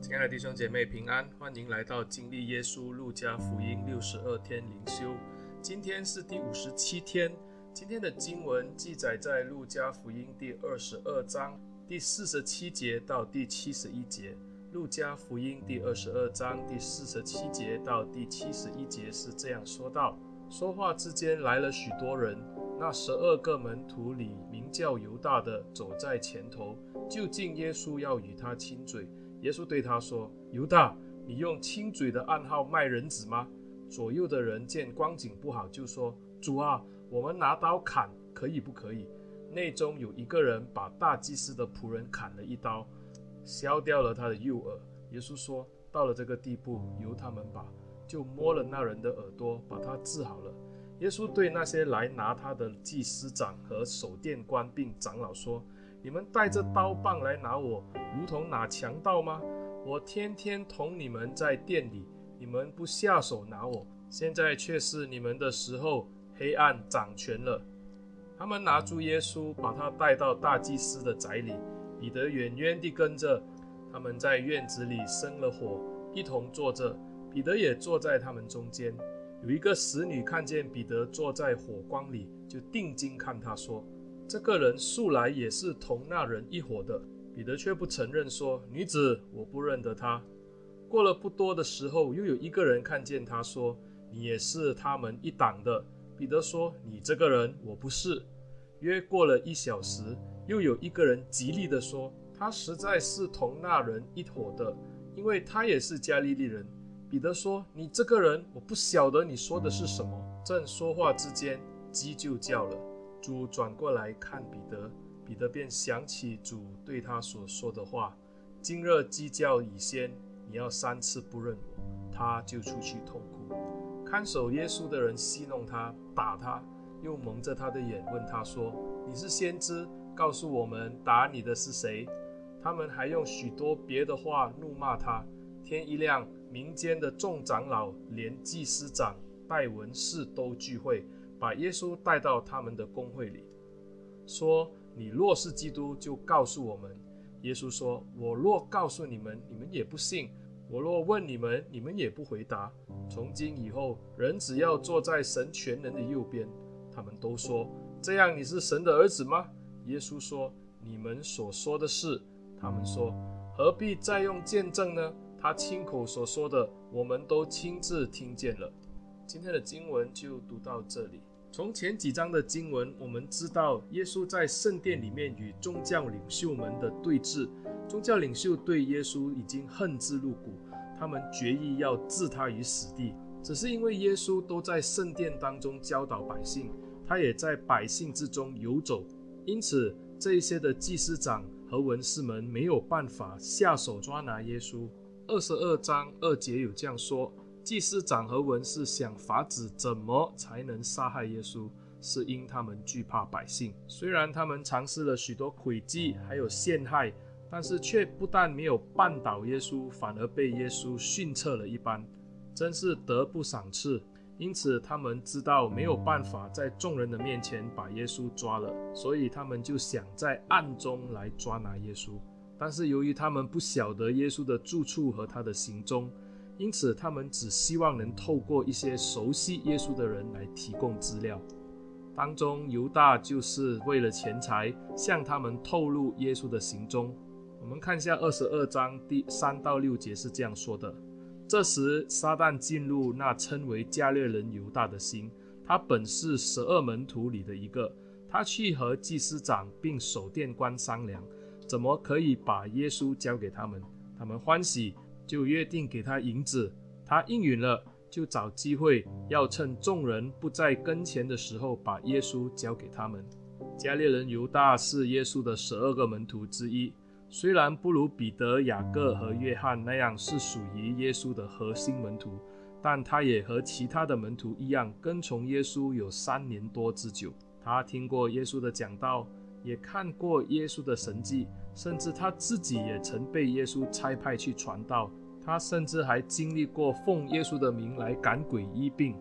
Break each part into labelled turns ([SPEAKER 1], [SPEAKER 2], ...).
[SPEAKER 1] 亲爱的弟兄姐妹平安，欢迎来到经历耶稣路加福音六十二天灵修。今天是第五十七天。今天的经文记载在路加福音第二十二章第四十七节到第七十一节。路加福音第二十二章第四十七节到第七十一节是这样说道：说话之间来了许多人，那十二个门徒里名叫犹大的走在前头，就近耶稣要与他亲嘴。耶稣对他说：“犹大，你用亲嘴的暗号卖人子吗？”左右的人见光景不好，就说：“主啊，我们拿刀砍，可以不可以？”内中有一个人把大祭司的仆人砍了一刀。削掉了他的右耳。耶稣说：“到了这个地步，由他们吧。”就摸了那人的耳朵，把他治好了。耶稣对那些来拿他的祭司长和守殿官并长老说：“你们带着刀棒来拿我，如同拿强盗吗？我天天同你们在店里，你们不下手拿我。现在却是你们的时候，黑暗掌权了。”他们拿住耶稣，把他带到大祭司的宅里。彼得远远地跟着，他们在院子里生了火，一同坐着。彼得也坐在他们中间。有一个使女看见彼得坐在火光里，就定睛看他说：“这个人素来也是同那人一伙的。”彼得却不承认，说：“女子，我不认得他。”过了不多的时候，又有一个人看见他说：“你也是他们一党的。”彼得说：“你这个人，我不是。”约过了一小时。又有一个人极力地说：“他实在是同那人一伙的，因为他也是加利利人。”彼得说：“你这个人，我不晓得你说的是什么。”正说话之间，鸡就叫了。主转过来看彼得，彼得便想起主对他所说的话：“今日鸡叫已先，你要三次不认我。”他就出去痛哭。看守耶稣的人戏弄他，打他，又蒙着他的眼，问他说：“你是先知？”告诉我们打你的是谁？他们还用许多别的话怒骂他。天一亮，民间的众长老连祭司长带文士都聚会，把耶稣带到他们的公会里，说：“你若是基督，就告诉我们。”耶稣说：“我若告诉你们，你们也不信；我若问你们，你们也不回答。从今以后，人只要坐在神全能的右边。”他们都说：“这样你是神的儿子吗？”耶稣说：“你们所说的是。”他们说：“何必再用见证呢？他亲口所说的，我们都亲自听见了。”今天的经文就读到这里。从前几章的经文，我们知道耶稣在圣殿里面与宗教领袖们的对峙。宗教领袖对耶稣已经恨之入骨，他们决意要置他于死地。只是因为耶稣都在圣殿当中教导百姓，他也在百姓之中游走。因此，这一些的祭司长和文士们没有办法下手抓拿耶稣。二十二章二节有这样说：祭司长和文士想法子怎么才能杀害耶稣，是因他们惧怕百姓。虽然他们尝试了许多诡计，还有陷害，但是却不但没有绊倒耶稣，反而被耶稣训斥了一番，真是得不偿失。因此，他们知道没有办法在众人的面前把耶稣抓了，所以他们就想在暗中来抓拿耶稣。但是由于他们不晓得耶稣的住处和他的行踪，因此他们只希望能透过一些熟悉耶稣的人来提供资料。当中犹大就是为了钱财向他们透露耶稣的行踪。我们看一下二十二章第三到六节是这样说的。这时，撒旦进入那称为加略人犹大的心。他本是十二门徒里的一个。他去和祭司长并守殿官商量，怎么可以把耶稣交给他们。他们欢喜，就约定给他银子。他应允了，就找机会，要趁众人不在跟前的时候，把耶稣交给他们。加利人犹大是耶稣的十二个门徒之一。虽然不如彼得、雅各和约翰那样是属于耶稣的核心门徒，但他也和其他的门徒一样，跟从耶稣有三年多之久。他听过耶稣的讲道，也看过耶稣的神迹，甚至他自己也曾被耶稣差派去传道。他甚至还经历过奉耶稣的名来赶鬼医病。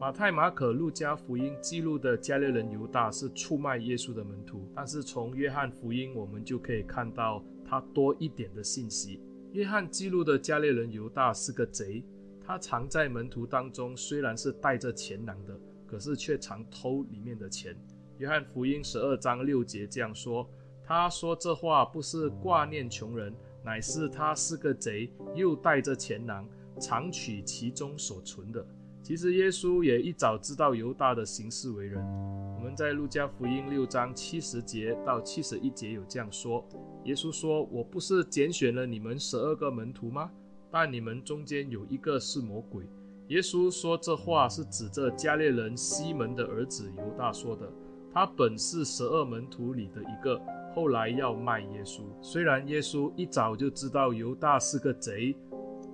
[SPEAKER 1] 马太、马可、路加福音记录的加利人犹大是出卖耶稣的门徒，但是从约翰福音我们就可以看到他多一点的信息。约翰记录的加利人犹大是个贼，他藏在门徒当中，虽然是带着钱囊的，可是却常偷里面的钱。约翰福音十二章六节这样说：“他说这话不是挂念穷人，乃是他是个贼，又带着钱囊，常取其中所存的。”其实耶稣也一早知道犹大的行事为人。我们在路加福音六章七十节到七十一节有这样说：耶稣说：“我不是拣选了你们十二个门徒吗？但你们中间有一个是魔鬼。”耶稣说这话是指着加略人西门的儿子犹大说的。他本是十二门徒里的一个，后来要卖耶稣。虽然耶稣一早就知道犹大是个贼。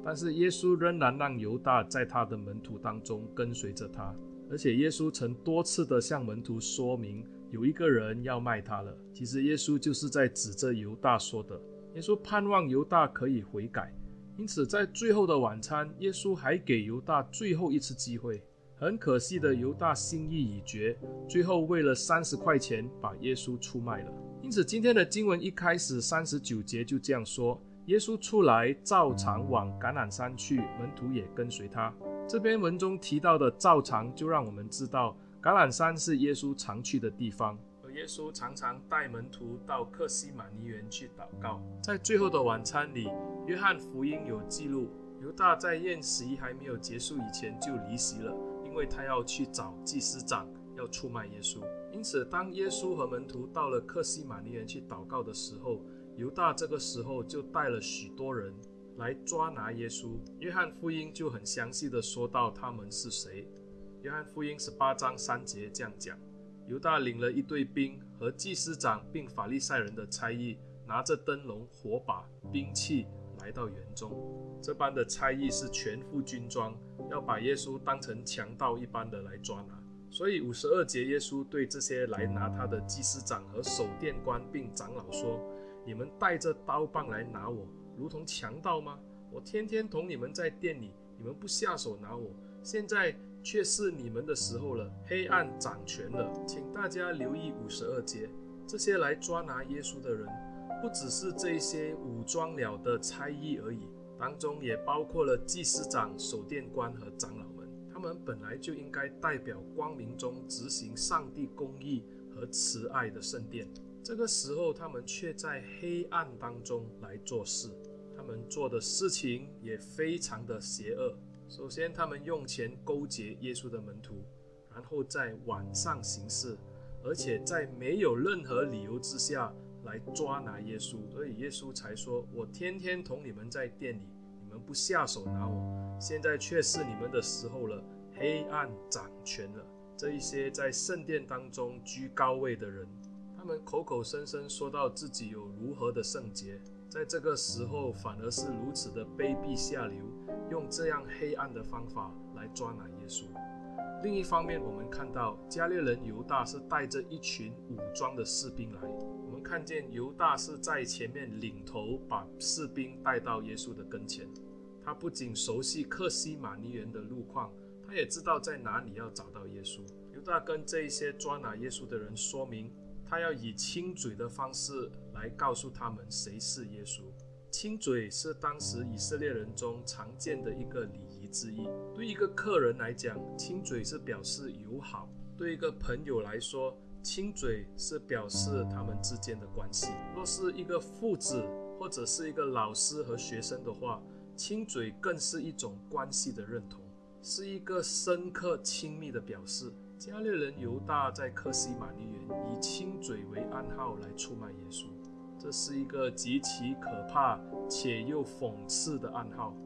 [SPEAKER 1] 但是耶稣仍然让犹大在他的门徒当中跟随着他，而且耶稣曾多次的向门徒说明，有一个人要卖他了。其实耶稣就是在指着犹大说的。耶稣盼望犹大可以悔改，因此在最后的晚餐，耶稣还给犹大最后一次机会。很可惜的，犹大心意已决，最后为了三十块钱把耶稣出卖了。因此今天的经文一开始三十九节就这样说。耶稣出来，照常往橄榄山去，门徒也跟随他。这篇文中提到的“照常”，就让我们知道橄榄山是耶稣常去的地方，而耶稣常常带门徒到客西马尼园去祷告。在最后的晚餐里，约翰福音有记录，犹大在宴席还没有结束以前就离席了，因为他要去找祭司长，要出卖耶稣。因此，当耶稣和门徒到了克西马尼园去祷告的时候，犹大这个时候就带了许多人来抓拿耶稣。约翰福音就很详细的说到他们是谁。约翰福音十八章三节这样讲：犹大领了一队兵和祭司长并法利赛人的差役，拿着灯笼、火把、兵器来到园中。这般的差役是全副军装，要把耶稣当成强盗一般的来抓拿。所以五十二节，耶稣对这些来拿他的祭司长和守殿官并长老说。你们带着刀棒来拿我，如同强盗吗？我天天同你们在店里，你们不下手拿我，现在却是你们的时候了。黑暗掌权了，请大家留意五十二节，这些来抓拿耶稣的人，不只是这些武装了的差役而已，当中也包括了祭司长、守殿官和长老们。他们本来就应该代表光明中执行上帝公义和慈爱的圣殿。这个时候，他们却在黑暗当中来做事。他们做的事情也非常的邪恶。首先，他们用钱勾结耶稣的门徒，然后在晚上行事，而且在没有任何理由之下来抓拿耶稣。所以耶稣才说：“我天天同你们在店里，你们不下手拿我，现在却是你们的时候了。黑暗掌权了。”这一些在圣殿当中居高位的人。他们口口声声说到自己有如何的圣洁，在这个时候反而是如此的卑鄙下流，用这样黑暗的方法来抓拿耶稣。另一方面，我们看到加略人犹大是带着一群武装的士兵来。我们看见犹大是在前面领头，把士兵带到耶稣的跟前。他不仅熟悉克西马尼园的路况，他也知道在哪里要找到耶稣。犹大跟这一些抓拿耶稣的人说明。他要以亲嘴的方式来告诉他们谁是耶稣。亲嘴是当时以色列人中常见的一个礼仪之一。对一个客人来讲，亲嘴是表示友好；对一个朋友来说，亲嘴是表示他们之间的关系。若是一个父子或者是一个老师和学生的话，亲嘴更是一种关系的认同，是一个深刻亲密的表示。加略人犹大在客西马尼园以亲嘴为暗号来出卖耶稣，这是一个极其可怕且又讽刺的暗号，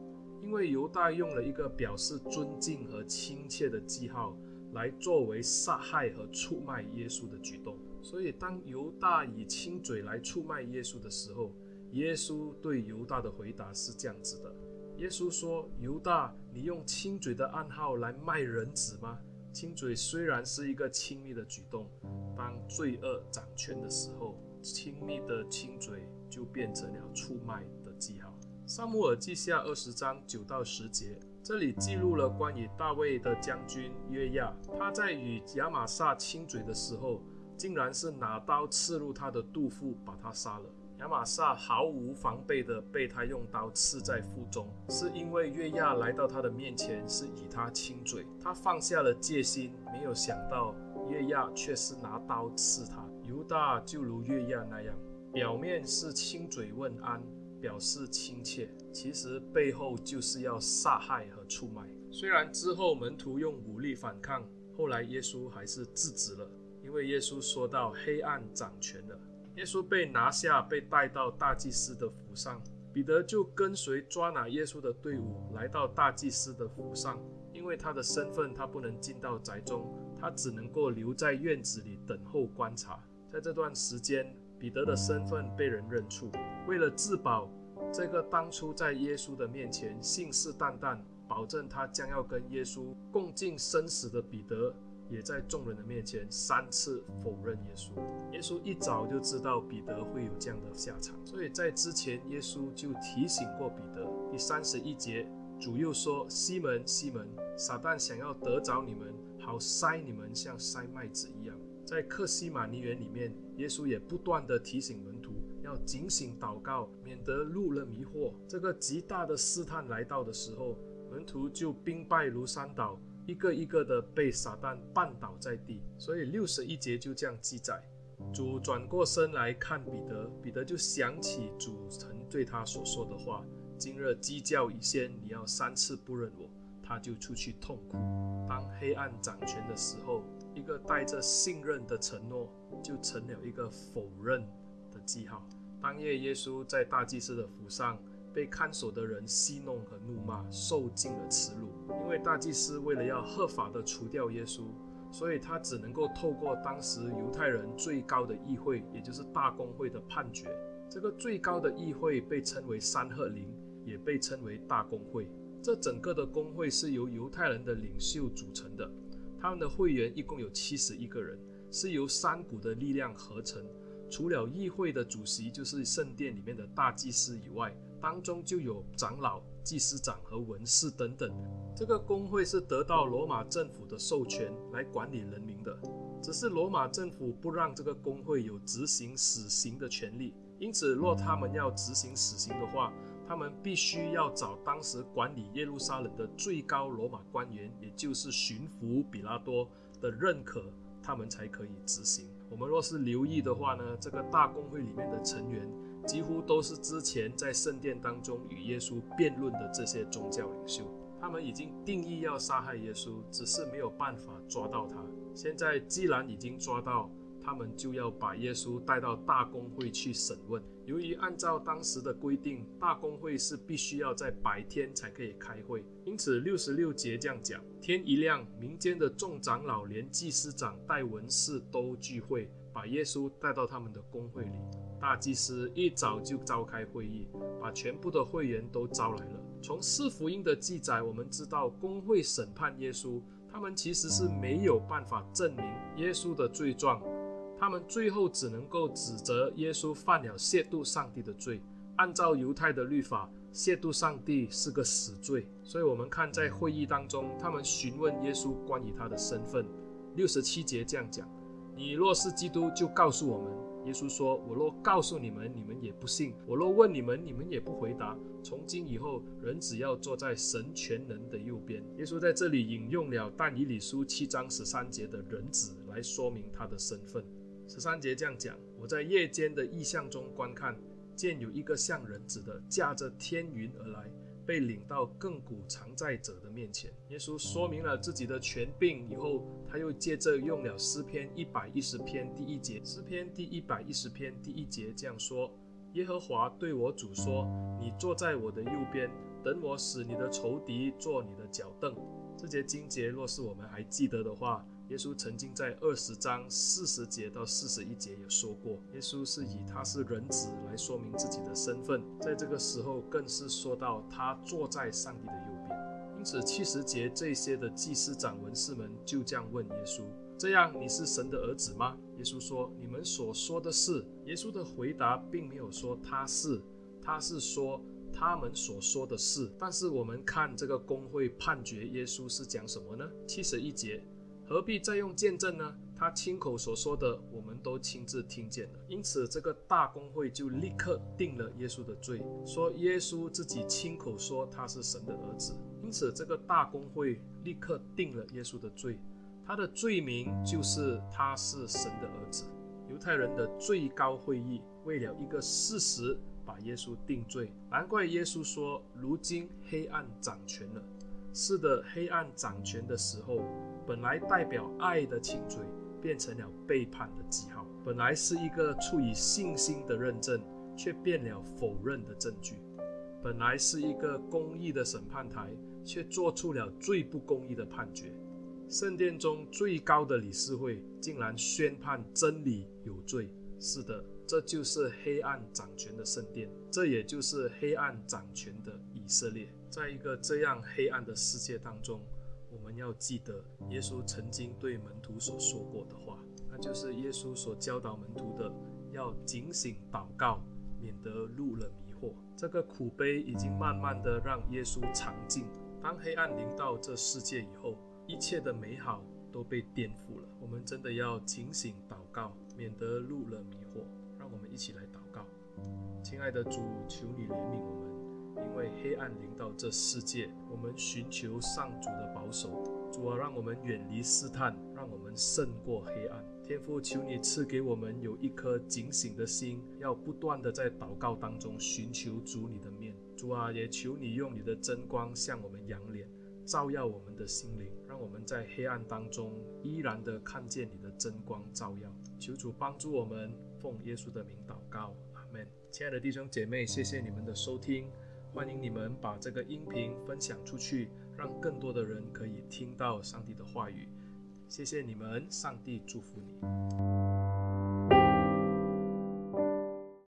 [SPEAKER 1] 因为犹大用了一个表示尊敬和亲切的记号来作为杀害和出卖耶稣的举动。所以，当犹大以亲嘴来出卖耶稣的时候，耶稣对犹大的回答是这样子的：耶稣说，犹大，你用亲嘴的暗号来卖人子吗？亲嘴虽然是一个亲密的举动，当罪恶掌权的时候，亲密的亲嘴就变成了出卖的记号。撒母耳记下二十章九到十节，这里记录了关于大卫的将军约亚，他在与亚玛撒亲嘴的时候，竟然是拿刀刺入他的肚腹，把他杀了。亚玛撒毫无防备地被他用刀刺在腹中，是因为约亚来到他的面前，是以他亲嘴，他放下了戒心，没有想到约亚却是拿刀刺他。犹大就如约亚那样，表面是亲嘴问安，表示亲切，其实背后就是要杀害和出卖。虽然之后门徒用武力反抗，后来耶稣还是制止了，因为耶稣说到黑暗掌权了。耶稣被拿下，被带到大祭司的府上。彼得就跟随抓拿耶稣的队伍来到大祭司的府上，因为他的身份，他不能进到宅中，他只能够留在院子里等候观察。在这段时间，彼得的身份被人认出。为了自保，这个当初在耶稣的面前信誓旦旦，保证他将要跟耶稣共进生死的彼得。也在众人的面前三次否认耶稣。耶稣一早就知道彼得会有这样的下场，所以在之前耶稣就提醒过彼得。第三十一节，主又说：“西门，西门，撒旦想要得着你们，好筛你们，像筛麦子一样。”在克西马尼园里面，耶稣也不断地提醒门徒要警醒祷告，免得入了迷惑。这个极大的试探来到的时候，门徒就兵败如山倒。一个一个的被撒旦绊倒在地，所以六十一节就这样记载：主转过身来看彼得，彼得就想起主曾对他所说的话：“今日鸡叫以先，你要三次不认我。”他就出去痛哭。当黑暗掌权的时候，一个带着信任的承诺就成了一个否认的记号。当夜，耶稣在大祭司的府上。被看守的人戏弄和怒骂，受尽了耻辱。因为大祭司为了要合法的除掉耶稣，所以他只能够透过当时犹太人最高的议会，也就是大公会的判决。这个最高的议会被称为三合林，也被称为大公会。这整个的公会是由犹太人的领袖组成的，他们的会员一共有七十一个人，是由三股的力量合成。除了议会的主席就是圣殿里面的大祭司以外，当中就有长老、祭司长和文士等等。这个工会是得到罗马政府的授权来管理人民的，只是罗马政府不让这个工会有执行死刑的权利。因此，若他们要执行死刑的话，他们必须要找当时管理耶路撒冷的最高罗马官员，也就是巡抚比拉多的认可，他们才可以执行。我们若是留意的话呢，这个大公会里面的成员。几乎都是之前在圣殿当中与耶稣辩论的这些宗教领袖，他们已经定义要杀害耶稣，只是没有办法抓到他。现在既然已经抓到，他们就要把耶稣带到大公会去审问。由于按照当时的规定，大公会是必须要在白天才可以开会，因此六十六节这样讲：天一亮，民间的众长老连祭司长带文士都聚会，把耶稣带到他们的公会里。大祭司一早就召开会议，把全部的会员都招来了。从四福音的记载，我们知道公会审判耶稣，他们其实是没有办法证明耶稣的罪状，他们最后只能够指责耶稣犯了亵渎上帝的罪。按照犹太的律法，亵渎上帝是个死罪。所以，我们看在会议当中，他们询问耶稣关于他的身份。六十七节这样讲：“你若是基督，就告诉我们。”耶稣说：“我若告诉你们，你们也不信；我若问你们，你们也不回答。从今以后，人只要坐在神全能的右边。”耶稣在这里引用了但以理书七章十三节的人子来说明他的身份。十三节这样讲：“我在夜间的异象中观看，见有一个像人子的驾着天云而来。”被领到亘古常在者的面前，耶稣说明了自己的权柄以后，他又接着用了诗篇一百一十篇第一节，诗篇第一百一十篇第一节这样说：耶和华对我主说，你坐在我的右边，等我使你的仇敌坐你的脚凳。这节经节若是我们还记得的话。耶稣曾经在二十章四十节到四十一节也说过，耶稣是以他是人子来说明自己的身份，在这个时候更是说到他坐在上帝的右边。因此七十节这些的祭司长文士们就这样问耶稣：这样你是神的儿子吗？耶稣说：你们所说的是。耶稣的回答并没有说他是，他是说他们所说的是。但是我们看这个公会判决耶稣是讲什么呢？七十一节。何必再用见证呢？他亲口所说的，我们都亲自听见了。因此，这个大公会就立刻定了耶稣的罪，说耶稣自己亲口说他是神的儿子。因此，这个大公会立刻定了耶稣的罪，他的罪名就是他是神的儿子。犹太人的最高会议为了一个事实把耶稣定罪，难怪耶稣说：“如今黑暗掌权了。”是的，黑暗掌权的时候，本来代表爱的轻垂。变成了背叛的记号。本来是一个处于信心的认证，却变了否认的证据。本来是一个公义的审判台，却做出了最不公义的判决。圣殿中最高的理事会竟然宣判真理有罪。是的，这就是黑暗掌权的圣殿，这也就是黑暗掌权的以色列。在一个这样黑暗的世界当中。我们要记得耶稣曾经对门徒所说过的话，那就是耶稣所教导门徒的，要警醒祷告，免得入了迷惑。这个苦悲已经慢慢的让耶稣尝尽。当黑暗临到这世界以后，一切的美好都被颠覆了。我们真的要警醒祷告，免得入了迷惑。让我们一起来祷告，亲爱的主，求你怜悯我们。因为黑暗临到这世界，我们寻求上主的保守。主啊，让我们远离试探，让我们胜过黑暗。天父，求你赐给我们有一颗警醒的心，要不断地在祷告当中寻求主你的面。主啊，也求你用你的真光向我们仰脸，照耀我们的心灵，让我们在黑暗当中依然的看见你的真光照耀。求主帮助我们，奉耶稣的名祷告，阿门。亲爱的弟兄姐妹，谢谢你们的收听。欢迎你们把这个音频分享出去，让更多的人可以听到上帝的话语。谢谢你们，上帝祝福你。